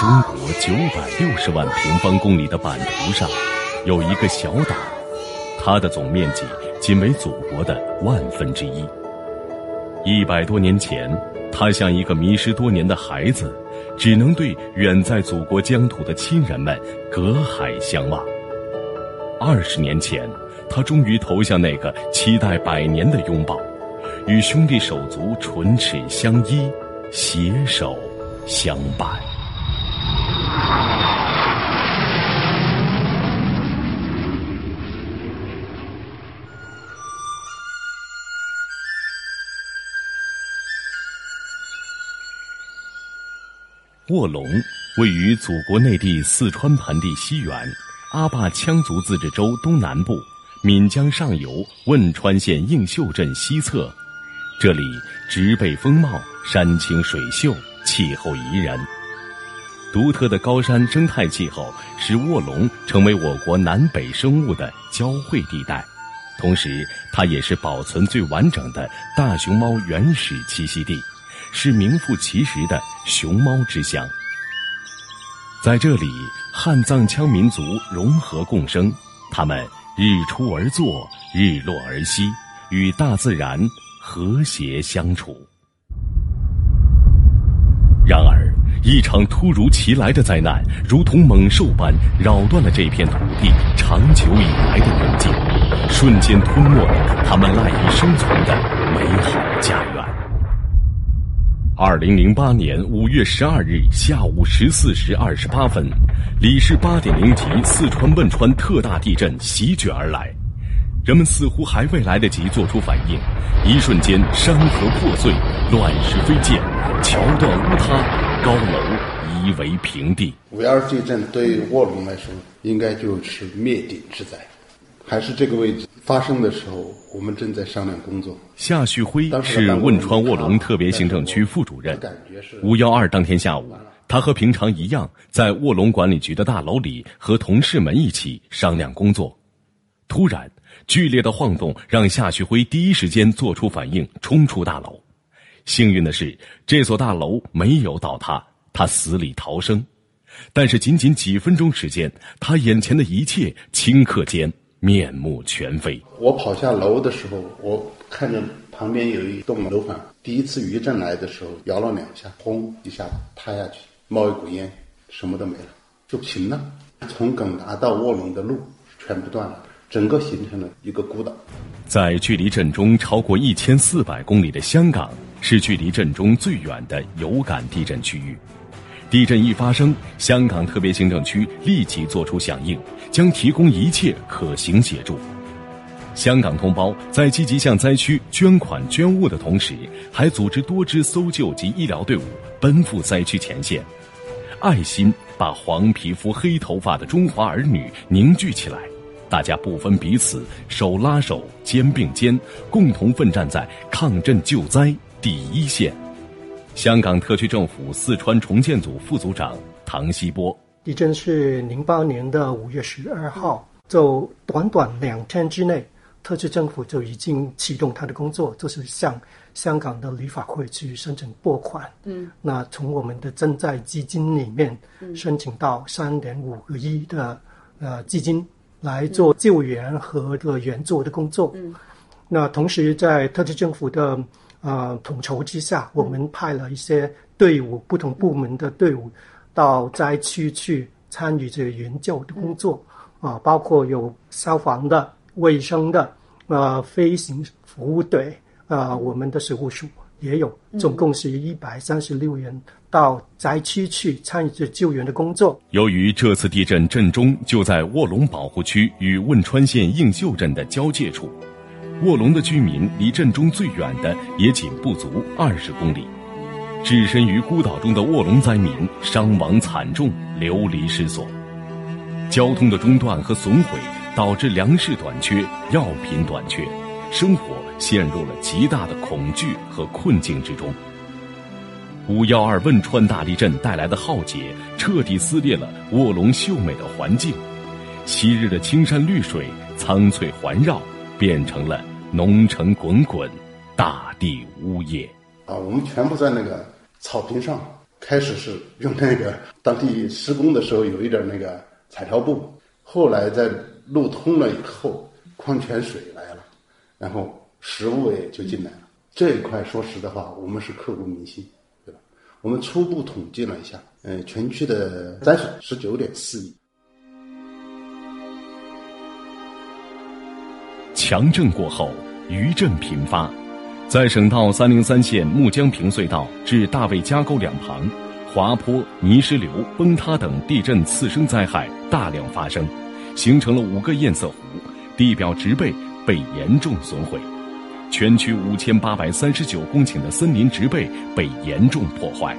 中国九百六十万平方公里的版图上，有一个小岛，它的总面积仅为祖国的万分之一。一百多年前，它像一个迷失多年的孩子，只能对远在祖国疆土的亲人们隔海相望。二十年前，他终于投向那个期待百年的拥抱，与兄弟手足唇齿相依，携手相伴。卧龙位于祖国内地四川盆地西缘，阿坝羌族自治州东南部，岷江上游汶川县映秀镇西侧。这里植被丰茂，山清水秀，气候宜人。独特的高山生态气候使卧龙成为我国南北生物的交汇地带，同时它也是保存最完整的大熊猫原始栖息地。是名副其实的熊猫之乡。在这里，汉藏羌民族融合共生，他们日出而作，日落而息，与大自然和谐相处。然而，一场突如其来的灾难，如同猛兽般扰乱了这片土地长久以来的宁静，瞬间吞没了他们赖以生存的美好家园。二零零八年五月十二日下午十四时二十八分，里氏八点零级四川汶川特大地震席卷而来，人们似乎还未来得及做出反应，一瞬间山河破碎，乱石飞溅，桥断屋塌，高楼夷为平地。五幺二地震对卧龙来说，应该就是灭顶之灾。还是这个位置发生的时候，我们正在商量工作。夏旭辉是汶川卧龙特别行政区副主任。五幺二当天下午，他和平常一样，在卧龙管理局的大楼里和同事们一起商量工作。突然，剧烈的晃动让夏旭辉第一时间做出反应，冲出大楼。幸运的是，这所大楼没有倒塌，他死里逃生。但是，仅仅几分钟时间，他眼前的一切顷刻间。面目全非。我跑下楼的时候，我看着旁边有一栋楼房，第一次余震来的时候，摇了两下，轰一下塌下去，冒一股烟，什么都没了，就平了。从耿达到卧龙的路全部断了，整个形成了一个孤岛。在距离震中超过一千四百公里的香港，是距离震中最远的有感地震区域。地震一发生，香港特别行政区立即作出响应，将提供一切可行协助。香港同胞在积极向灾区捐款捐物的同时，还组织多支搜救及医疗队伍奔赴灾区前线，爱心把黄皮肤黑头发的中华儿女凝聚起来，大家不分彼此，手拉手，肩并肩，共同奋战在抗震救灾第一线。香港特区政府四川重建组副组长唐希波：地震是零八年的五月十二号，就短短两天之内，特区政府就已经启动他的工作，就是向香港的旅法会去申请拨款。嗯，那从我们的赈灾基金里面申请到三点五个亿的呃基金来做救援和个援助的工作。嗯，那同时在特区政府的。呃，统筹之下，我们派了一些队伍，不同部门的队伍，到灾区去参与这个援救的工作。啊，包括有消防的、卫生的、呃，飞行服务队，啊，我们的水务署也有，总共是一百三十六人到灾区去参与这救援的工作。由于这次地震震中就在卧龙保护区与汶川县映秀镇的交界处。卧龙的居民离震中最远的也仅不足二十公里，置身于孤岛中的卧龙灾民伤亡惨重，流离失所。交通的中断和损毁导致粮食短缺、药品短缺，生活陷入了极大的恐惧和困境之中。五幺二汶川大地震带来的浩劫，彻底撕裂了卧龙秀美的环境，昔日的青山绿水苍翠环绕，变成了。浓尘滚滚，大地呜咽。啊，我们全部在那个草坪上，开始是用那个当地施工的时候有一点那个彩条布，后来在路通了以后，矿泉水来了，然后食物也就进来了。这一块说实的话，我们是刻骨铭心，对吧？我们初步统计了一下，呃，全区的灾损十九点四亿。强震过后，余震频发。在省道三零三线木江坪隧道至大卫家沟两旁，滑坡、泥石流、崩塌等地震次生灾害大量发生，形成了五个堰塞湖，地表植被被严重损毁，全区五千八百三十九公顷的森林植被被严重破坏，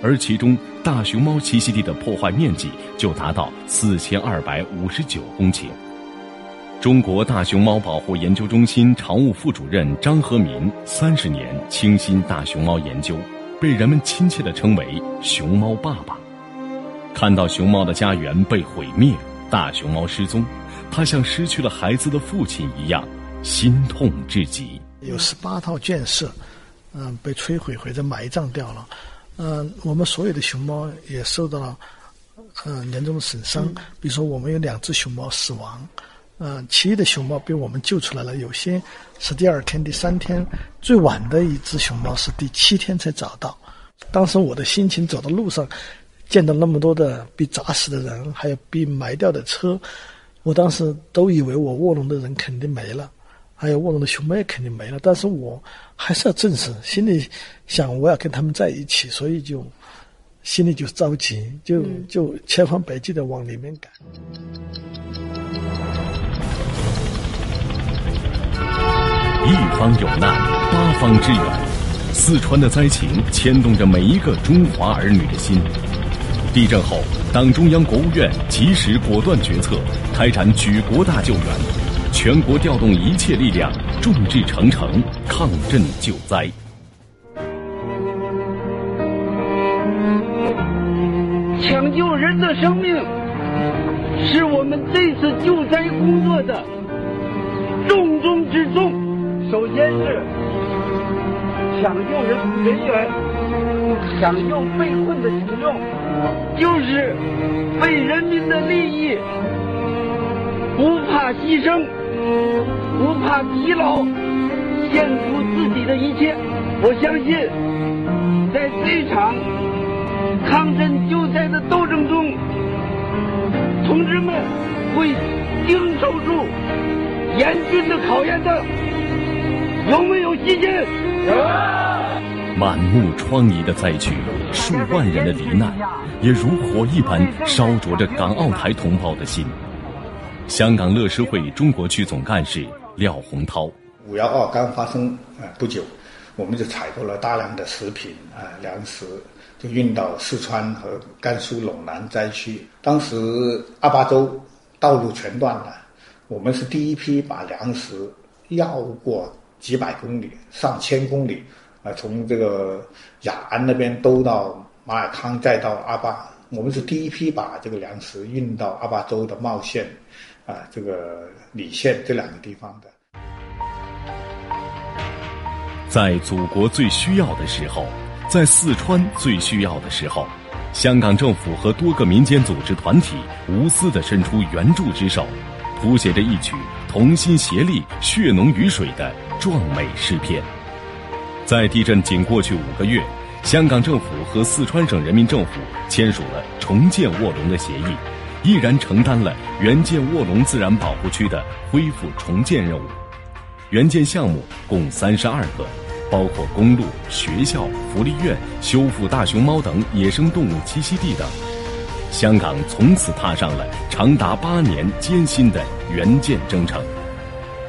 而其中大熊猫栖息地的破坏面积就达到四千二百五十九公顷。中国大熊猫保护研究中心常务副主任张和民三十年倾心大熊猫研究，被人们亲切地称为“熊猫爸爸”。看到熊猫的家园被毁灭，大熊猫失踪，他像失去了孩子的父亲一样，心痛至极。有十八套建设，嗯，被摧毁或者埋葬掉了。嗯，我们所有的熊猫也受到了嗯严重的损伤。比如说，我们有两只熊猫死亡。嗯，其余的熊猫被我们救出来了，有些是第二天、第三天，最晚的一只熊猫是第七天才找到。当时我的心情，走到路上，见到那么多的被砸死的人，还有被埋掉的车，我当时都以为我卧龙的人肯定没了，还有卧龙的熊猫也肯定没了。但是我还是要正视，心里想我要跟他们在一起，所以就心里就着急，就就千方百计的往里面赶。一方有难，八方支援。四川的灾情牵动着每一个中华儿女的心。地震后，党中央、国务院及时果断决策，开展举国大救援，全国调动一切力量，众志成城，抗震救灾。抢救人的生命，是我们这次救灾工作的重中之重。首先是抢救人人员，抢救被困的群众，就是为人民的利益不怕牺牲，不怕疲劳，献出自己的一切。我相信，在这场抗震救灾的斗争中，同志们会经受住严峻的考验的。有没有信心？有满目疮痍的灾区，数万人的罹难，也如火一般烧灼着港澳台同胞的心。香港乐施会中国区总干事廖洪涛：五幺二刚发生啊不久，我们就采购了大量的食品啊粮食，就运到四川和甘肃陇南灾区。当时阿坝州道路全断了，我们是第一批把粮食绕过。几百公里、上千公里，啊，从这个雅安那边兜到马尔康，再到阿坝。我们是第一批把这个粮食运到阿坝州的茂县，啊，这个理县这两个地方的。在祖国最需要的时候，在四川最需要的时候，香港政府和多个民间组织团体无私的伸出援助之手，谱写着一曲同心协力、血浓于水的。壮美诗篇，在地震仅过去五个月，香港政府和四川省人民政府签署了重建卧龙的协议，毅然承担了援建卧龙自然保护区的恢复重建任务。援建项目共三十二个，包括公路、学校、福利院、修复大熊猫等野生动物栖息地等。香港从此踏上了长达八年艰辛的援建征程。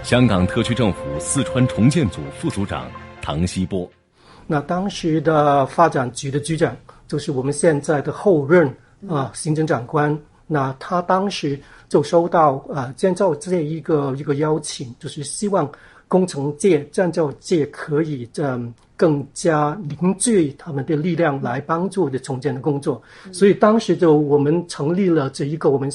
香港特区政府四川重建组副组长唐希波，那当时的发展局的局长就是我们现在的后任啊行政长官。那他当时就收到啊建造这一个一个邀请，就是希望工程界、建造界可以嗯更加凝聚他们的力量来帮助的重建的工作。所以当时就我们成立了这一个我们。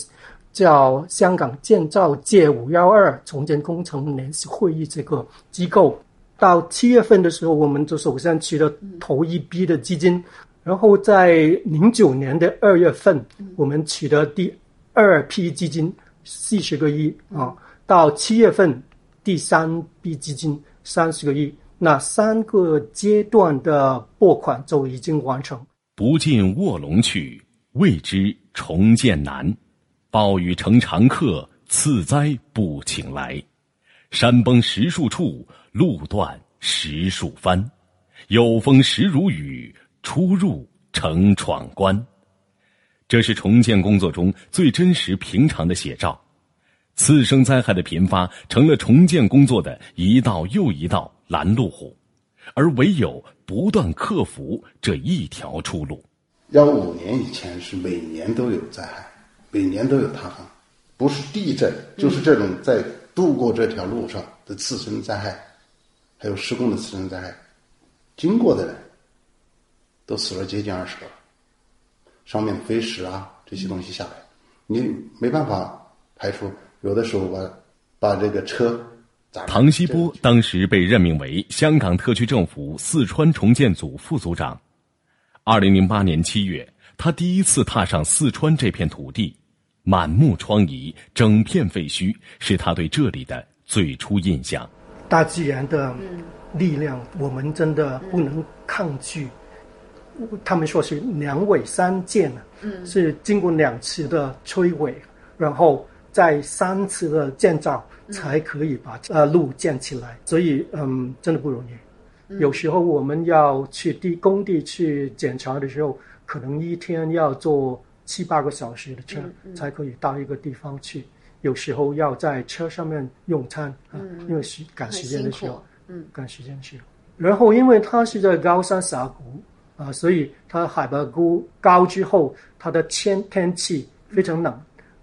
叫香港建造界五幺二重建工程联席会议这个机构，到七月份的时候，我们就首先取得头一批的基金，然后在零九年的二月份，我们取得第二批基金四十个亿啊，到七月份第三批基金三十个亿，那三个阶段的拨款就已经完成。不进卧龙去，未知重建难。暴雨成常客，次灾不请来。山崩石数处，路断石数番。有风时如雨。出入成闯关，这是重建工作中最真实、平常的写照。次生灾害的频发，成了重建工作的一道又一道拦路虎，而唯有不断克服这一条出路。幺五年以前是每年都有灾害，每年都有塌方，不是地震，就是这种在渡过这条路上的次生灾害，还有施工的次生灾害，经过的人。都死了接近二十个，上面飞石啊这些东西下来，你没办法排除。有的时候把把这个车。唐希波当时被任命为香港特区政府四川重建组副组长。二零零八年七月，他第一次踏上四川这片土地，满目疮痍，整片废墟，是他对这里的最初印象。大自然的力量，我们真的不能抗拒。他们说是两尾三建啊，是经过两次的摧毁，然后再三次的建造，才可以把呃路建起来。所以嗯，真的不容易。有时候我们要去地工地去检查的时候，可能一天要坐七八个小时的车，才可以到一个地方去。有时候要在车上面用餐啊，因为时赶时间的时候，嗯，赶时间的时候。然后因为它是在高山峡谷。啊，所以它海拔高高之后，它的天天气非常冷，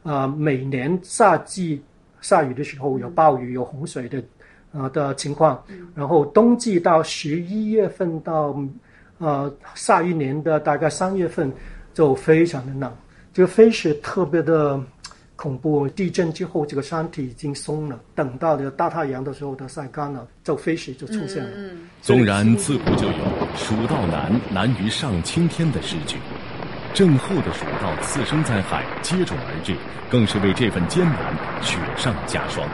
啊，每年夏季下雨的时候有暴雨、有洪水的，啊的情况，然后冬季到十一月份到，呃下一年的大概三月份就非常的冷，这个飞雪特别的。恐怖地震之后，这个山体已经松了。等到了大太阳的时候，它晒干了，就飞雪就出现了。纵然自古就有“蜀道难，难于上青天”的诗句，震后的蜀道次生灾害接踵而至，更是为这份艰难雪上加霜。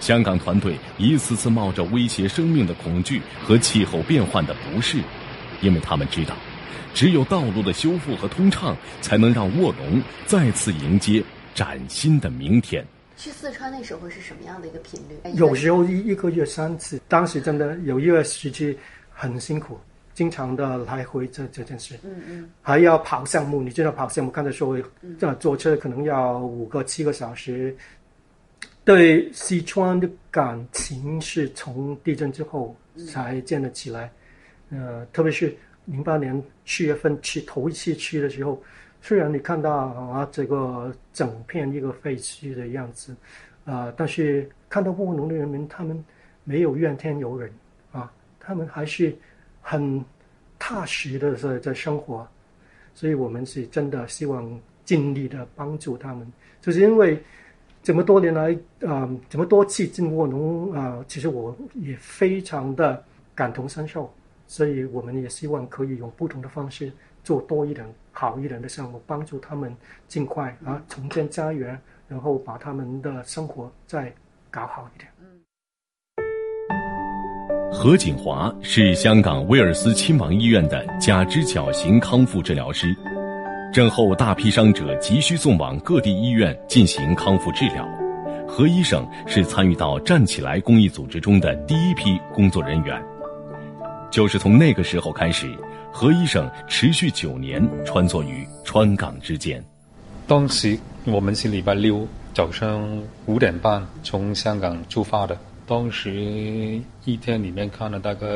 香港团队一次次冒着威胁生命的恐惧和气候变换的不适，因为他们知道，只有道路的修复和通畅，才能让卧龙再次迎接。崭新的明天。去四川那时候是什么样的一个频率？有时候一一个月三次，当时真的有一个时期很辛苦，经常的来回这这件事。嗯嗯。还要跑项目，你知道跑项目，刚才说这坐车可能要五个七个小时。对西川的感情是从地震之后才建立起来。呃，特别是零八年七月份去头一次去的时候。虽然你看到啊这个整片一个废墟的样子，啊，但是看到务农的人民，他们没有怨天尤人，啊，他们还是很踏实的在在生活，所以我们是真的希望尽力的帮助他们，就是因为这么多年来啊，这么多次进卧龙啊，其实我也非常的感同身受，所以我们也希望可以用不同的方式做多一点。好一点的项目，帮助他们尽快啊重建家园，然后把他们的生活再搞好一点。何锦华是香港威尔斯亲王医院的假肢矫形康复治疗师，震后大批伤者急需送往各地医院进行康复治疗，何医生是参与到站起来公益组织中的第一批工作人员，就是从那个时候开始。何医生持续九年穿梭于川港之间。当时我们是礼拜六早上五点半从香港出发的，当时一天里面看了大概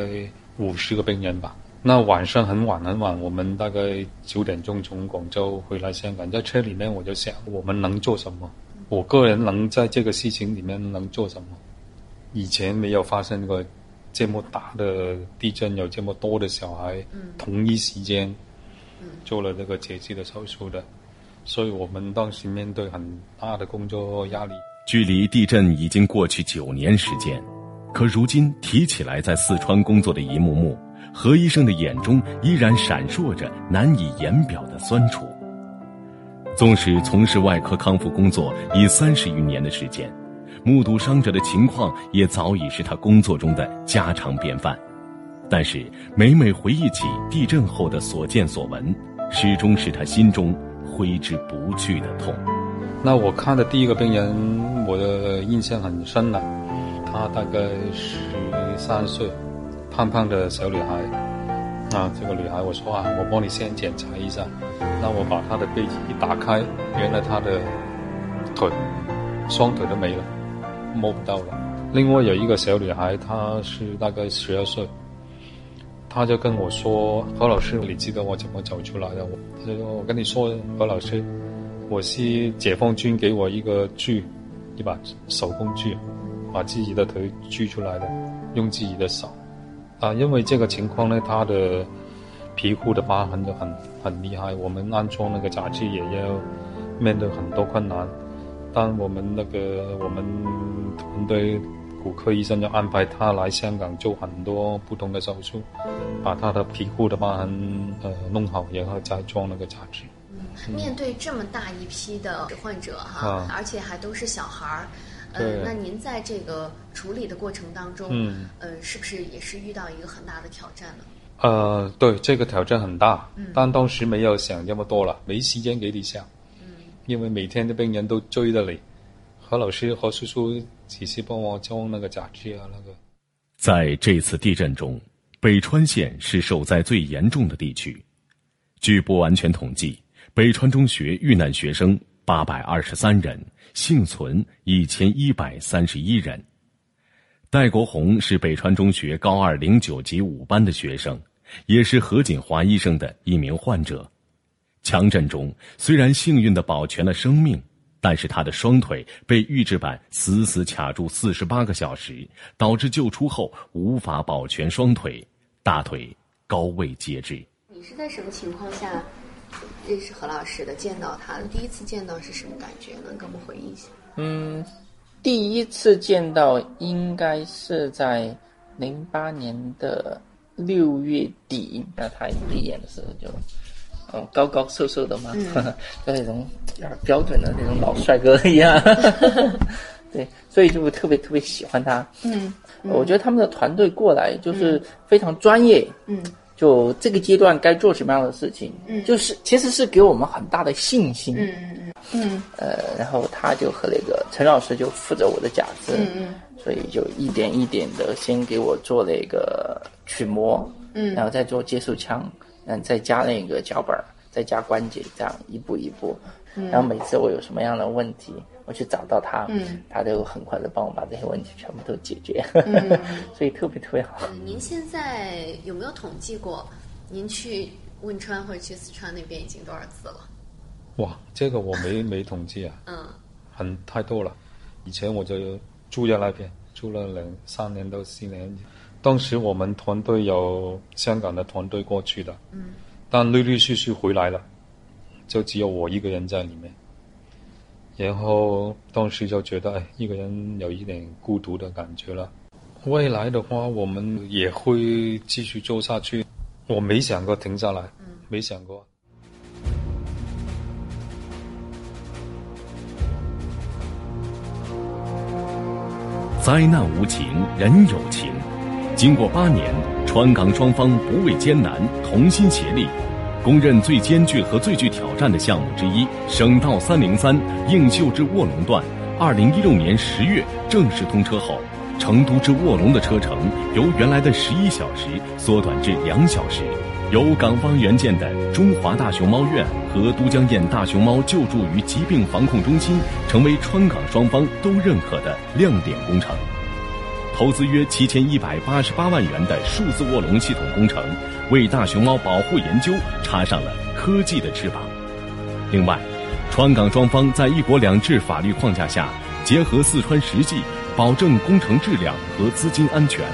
五十个病人吧。那晚上很晚很晚，我们大概九点钟从广州回来香港，在车里面我就想，我们能做什么？我个人能在这个事情里面能做什么？以前没有发生过。这么大的地震，有这么多的小孩，同一时间做了这个截肢的手术的，所以我们当时面对很大的工作压力。距离地震已经过去九年时间，可如今提起来在四川工作的一幕幕，何医生的眼中依然闪烁着难以言表的酸楚。纵使从事外科康复工作已三十余年的时间，目睹伤者的情况也早已是他工作中的家常便饭。但是每每回忆起地震后的所见所闻，始终是他心中挥之不去的痛。那我看的第一个病人，我的印象很深了。她大概十三岁，胖胖的小女孩。啊，这个女孩，我说啊，我帮你先检查一下。那我把她的背脊一打开，原来她的腿，双腿都没了，摸不到了。另外有一个小女孩，她是大概十二岁，她就跟我说：“何老师，你记得我怎么走出来的？”我，她就说：“我跟你说，何老师。”我是解放军给我一个锯，一把手工锯，把自己的腿锯出来的，用自己的手。啊，因为这个情况呢，他的皮肤的疤痕就很很厉害。我们安装那个假肢也要面对很多困难。但我们那个我们团队骨科医生要安排他来香港做很多不同的手术，把他的皮肤的疤痕呃弄好，然后再装那个假肢。面对这么大一批的患者哈，而且还都是小孩儿，呃，那您在这个处理的过程当中，嗯，呃，是不是也是遇到一个很大的挑战呢？呃，对，这个挑战很大，但当时没有想这么多了，没时间给你想，嗯，因为每天的病人都追着你，何老师、何叔叔只是帮我装那个假肢啊，那个。在这次地震中，北川县是受灾最严重的地区，据不完全统计。北川中学遇难学生八百二十三人，幸存一千一百三十一人。戴国红是北川中学高二零九级五班的学生，也是何锦华医生的一名患者。强震中虽然幸运的保全了生命，但是他的双腿被预制板死死卡住四十八个小时，导致救出后无法保全双腿，大腿高位截肢。你是在什么情况下？认识何老师的，见到他的第一次见到是什么感觉？能给我们回忆一下？嗯，第一次见到应该是在零八年的六月底，那他第一眼的时候就，嗯，高高瘦瘦的嘛，就那种标准的那种老帅哥一样，对，所以就特别特别喜欢他。嗯，我觉得他们的团队过来就是非常专业。嗯。就这个阶段该做什么样的事情，嗯，就是其实是给我们很大的信心，嗯嗯嗯，嗯，呃，然后他就和那个陈老师就负责我的假肢，嗯嗯，所以就一点一点的先给我做那个取模，嗯，然后再做接受腔，嗯，再加那个脚板，再加关节，这样一步一步，然后每次我有什么样的问题。我去找到他，嗯，他就很快的帮我把这些问题全部都解决，嗯，所以特别特别好。您现在有没有统计过，您去汶川或者去四川那边已经多少次了？哇，这个我没没统计啊，嗯，很太多了。以前我就住在那边，住了两三年到四年，当时我们团队有香港的团队过去的，嗯，但陆陆续续回来了，就只有我一个人在里面。然后当时就觉得，哎，一个人有一点孤独的感觉了。未来的话，我们也会继续做下去。我没想过停下来，没想过。灾难无情，人有情。经过八年，川港双方不畏艰难，同心协力。公认最艰巨和最具挑战的项目之一——省道三零三映秀至卧龙段，二零一六年十月正式通车后，成都至卧龙的车程由原来的十一小时缩短至两小时。由港方援建的中华大熊猫院和都江堰大熊猫救助与疾病防控中心，成为川港双方都认可的亮点工程。投资约七千一百八十八万元的数字卧龙系统工程，为大熊猫保护研究插上了科技的翅膀。另外，川港双方在一国两制法律框架下，结合四川实际，保证工程质量和资金安全，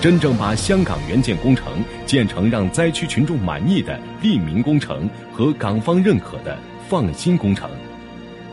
真正把香港援建工程建成让灾区群众满意的利民工程和港方认可的放心工程。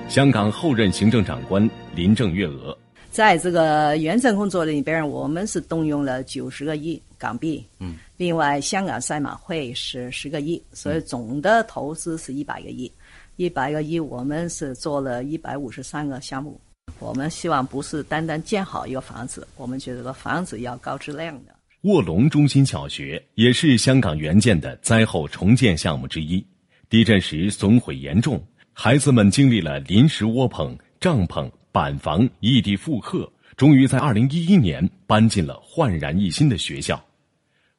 香港后任行政长官林郑月娥。在这个援建工作里边，我们是动用了九十个亿港币，嗯，另外香港赛马会是十个亿，所以总的投资是一百个亿，一百个亿，我们是做了一百五十三个项目。我们希望不是单单建好一个房子，我们觉得这个房子要高质量的。卧龙中心小学也是香港援建的灾后重建项目之一，地震时损毁严重，孩子们经历了临时窝棚、帐篷。板房异地复课，终于在二零一一年搬进了焕然一新的学校。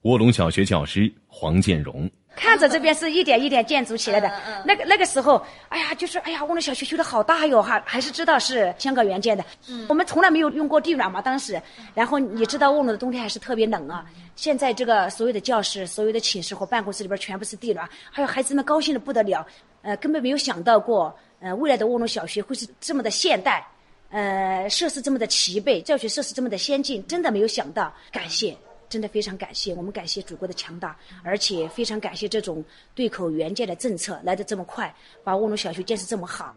卧龙小学教师黄建荣看着这边是一点一点建筑起来的，那个那个时候，哎呀，就是哎呀，卧龙小学修的好大哟，哈，还是知道是香港援建的。我们从来没有用过地暖嘛，当时。然后你知道卧龙的冬天还是特别冷啊。现在这个所有的教室、所有的寝室和办公室里边全部是地暖，还有孩子们高兴的不得了。呃，根本没有想到过，呃，未来的卧龙小学会是这么的现代。呃，设施这么的齐备，教学设施这么的先进，真的没有想到。感谢，真的非常感谢，我们感谢祖国的强大，而且非常感谢这种对口援建的政策来得这么快，把卧龙小学建设这么好。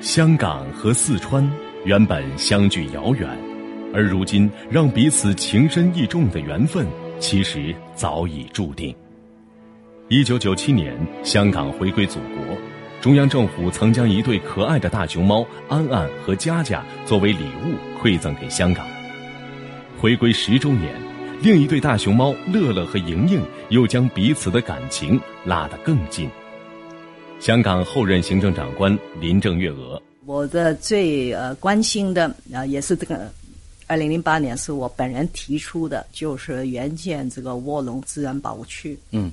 香港和四川原本相距遥远，而如今让彼此情深意重的缘分，其实早已注定。一九九七年，香港回归祖国，中央政府曾将一对可爱的大熊猫安安和佳佳作为礼物馈赠给香港。回归十周年，另一对大熊猫乐乐和莹莹又将彼此的感情拉得更近。香港后任行政长官林郑月娥，我的最呃关心的啊，也是这个，二零零八年是我本人提出的，就是援建这个卧龙自然保护区。嗯。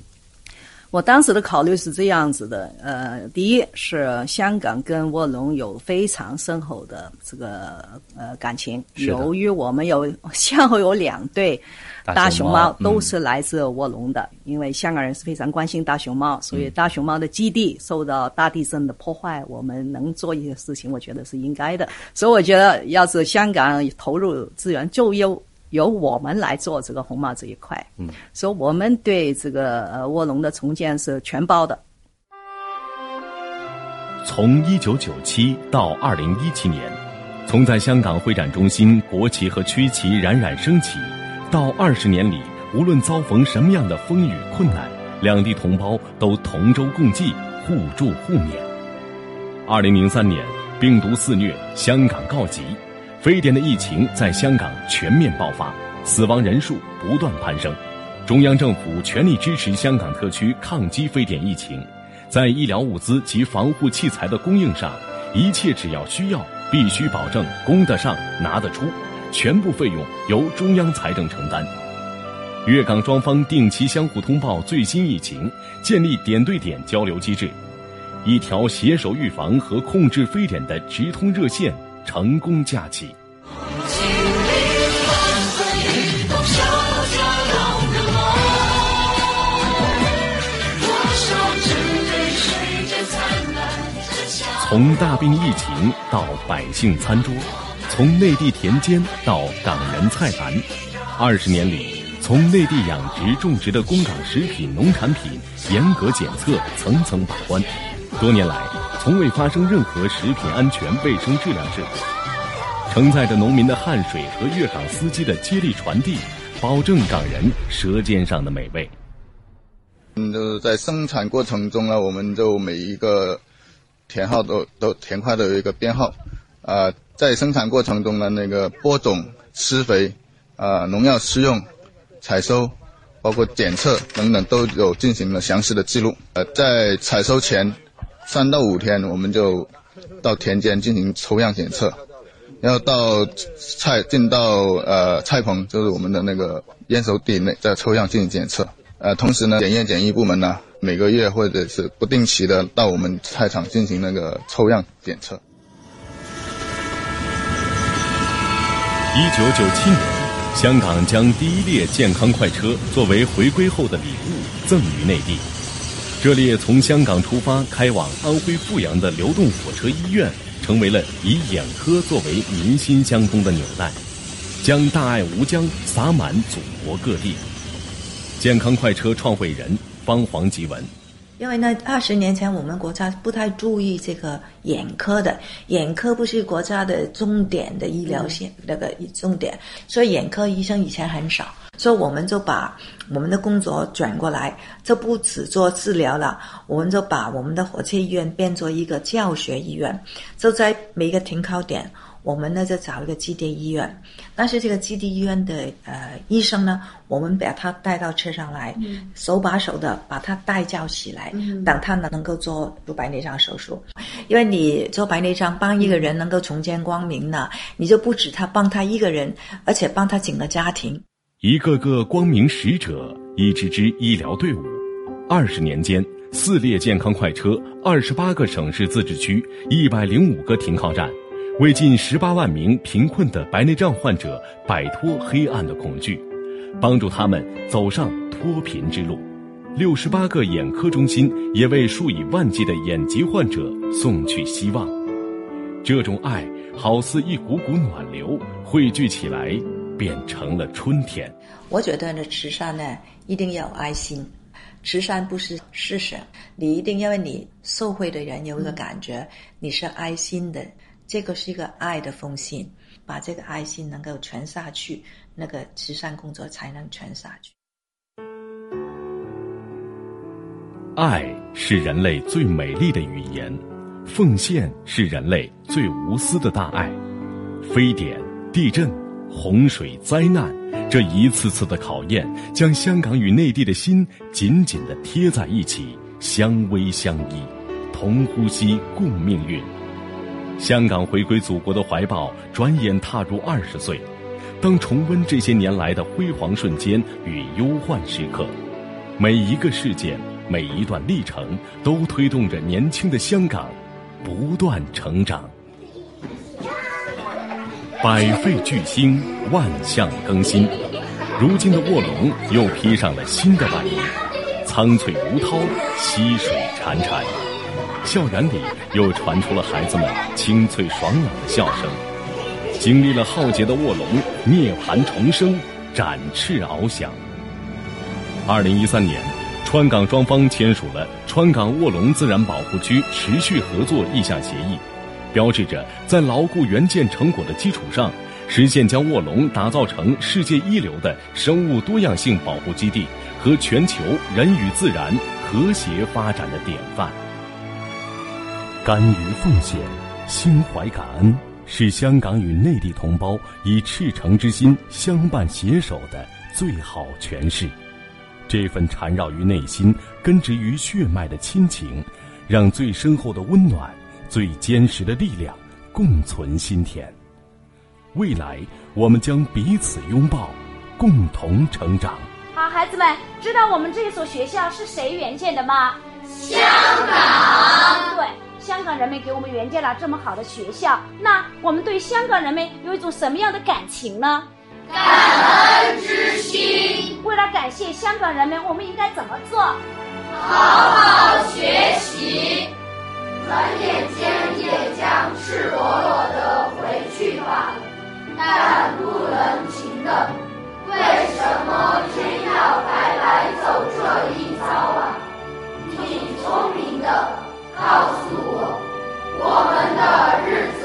我当时的考虑是这样子的，呃，第一是香港跟卧龙有非常深厚的这个呃感情，由于我们有先后有两对大熊猫都是来自卧龙的，因为香港人是非常关心大熊猫，所以大熊猫的基地受到大地震的破坏，我们能做一些事情，我觉得是应该的，所以我觉得要是香港投入资源就优。由我们来做这个红帽这一块，嗯，所以我们对这个呃卧龙的重建是全包的。从一九九七到二零一七年，从在香港会展中心国旗和区旗冉冉升起，到二十年里，无论遭逢什么样的风雨困难，两地同胞都同舟共济，互助互勉。二零零三年，病毒肆虐，香港告急。非典的疫情在香港全面爆发，死亡人数不断攀升。中央政府全力支持香港特区抗击非典疫情，在医疗物资及防护器材的供应上，一切只要需要，必须保证供得上、拿得出，全部费用由中央财政承担。粤港双方定期相互通报最新疫情，建立点对点交流机制，一条携手预防和控制非典的直通热线。成功架起。从大病疫情到百姓餐桌，从内地田间到港人菜篮，二十年里，从内地养殖种植的供港食品农产品严格检测，层层把关，多年来。从未发生任何食品安全卫生质量事故，承载着农民的汗水和粤港司机的接力传递，保证港人舌尖上的美味。嗯，就是在生产过程中呢，我们就每一个田号都都田块都有一个编号，啊，在生产过程中呢，那个播种、施肥、啊农药施用、采收，包括检测等等都有进行了详细的记录。呃，在采收前。三到五天，我们就到田间进行抽样检测，然后到菜进到呃菜棚，就是我们的那个验收地内再抽样进行检测。呃，同时呢，检验检疫部门呢每个月或者是不定期的到我们菜场进行那个抽样检测。一九九七年，香港将第一列健康快车作为回归后的礼物赠予内地。这列从香港出发开往安徽阜阳的流动火车医院，成为了以眼科作为民心相通的纽带，将大爱无疆洒满祖国各地。健康快车创会人方黄吉文，因为呢，二十年前我们国家不太注意这个眼科的，眼科不是国家的重点的医疗线那个重点，所以眼科医生以前很少，所以我们就把我们的工作转过来，就不只做治疗了，我们就把我们的火车医院变作一个教学医院，就在每一个停靠点。我们呢就找一个基地医院，但是这个基地医院的呃医生呢，我们把他带到车上来，手把手的把他带教起来，等他呢能够做做白内障手术。因为你做白内障帮一个人能够重见光明呢，你就不止他帮他一个人，而且帮他整个家庭。一个个光明使者，一支支医疗队伍，二十年间，四列健康快车，二十八个省市自治区，一百零五个停靠站。为近十八万名贫困的白内障患者摆脱黑暗的恐惧，帮助他们走上脱贫之路。六十八个眼科中心也为数以万计的眼疾患者送去希望。这种爱好似一股股暖流，汇聚起来，变成了春天。我觉得呢，慈善呢一定要有爱心，慈善不是施舍，你一定要为你受惠的人有一个感觉，你是爱心的。这个是一个爱的奉献，把这个爱心能够传下去，那个慈善工作才能传下去。爱是人类最美丽的语言，奉献是人类最无私的大爱。非典、地震、洪水、灾难，这一次次的考验，将香港与内地的心紧紧的贴在一起，相偎相依，同呼吸，共命运。香港回归祖国的怀抱，转眼踏入二十岁。当重温这些年来的辉煌瞬间与忧患时刻，每一个事件、每一段历程，都推动着年轻的香港不断成长。百废俱兴，万象更新。如今的卧龙又披上了新的外衣，苍翠如涛，溪水潺潺。校园里又传出了孩子们清脆爽朗的笑声。经历了浩劫的卧龙涅槃重生，展翅翱翔。二零一三年，川港双方签署了川港卧龙自然保护区持续合作意向协议，标志着在牢固原建成果的基础上，实现将卧龙打造成世界一流的生物多样性保护基地和全球人与自然和谐发展的典范。甘于奉献，心怀感恩，是香港与内地同胞以赤诚之心相伴携手的最好诠释。这份缠绕于内心、根植于血脉的亲情，让最深厚的温暖、最坚实的力量共存心田。未来，我们将彼此拥抱，共同成长。好，孩子们，知道我们这所学校是谁援建的吗？香港。对。香港人民给我们援建了这么好的学校，那我们对香港人民有一种什么样的感情呢？感恩之心。为了感谢香港人民，我们应该怎么做？好好学习。转眼间也将赤裸裸的回去吧，但不能停的。为什么偏要白白走这一遭啊？你聪明的告诉我，我们的日子。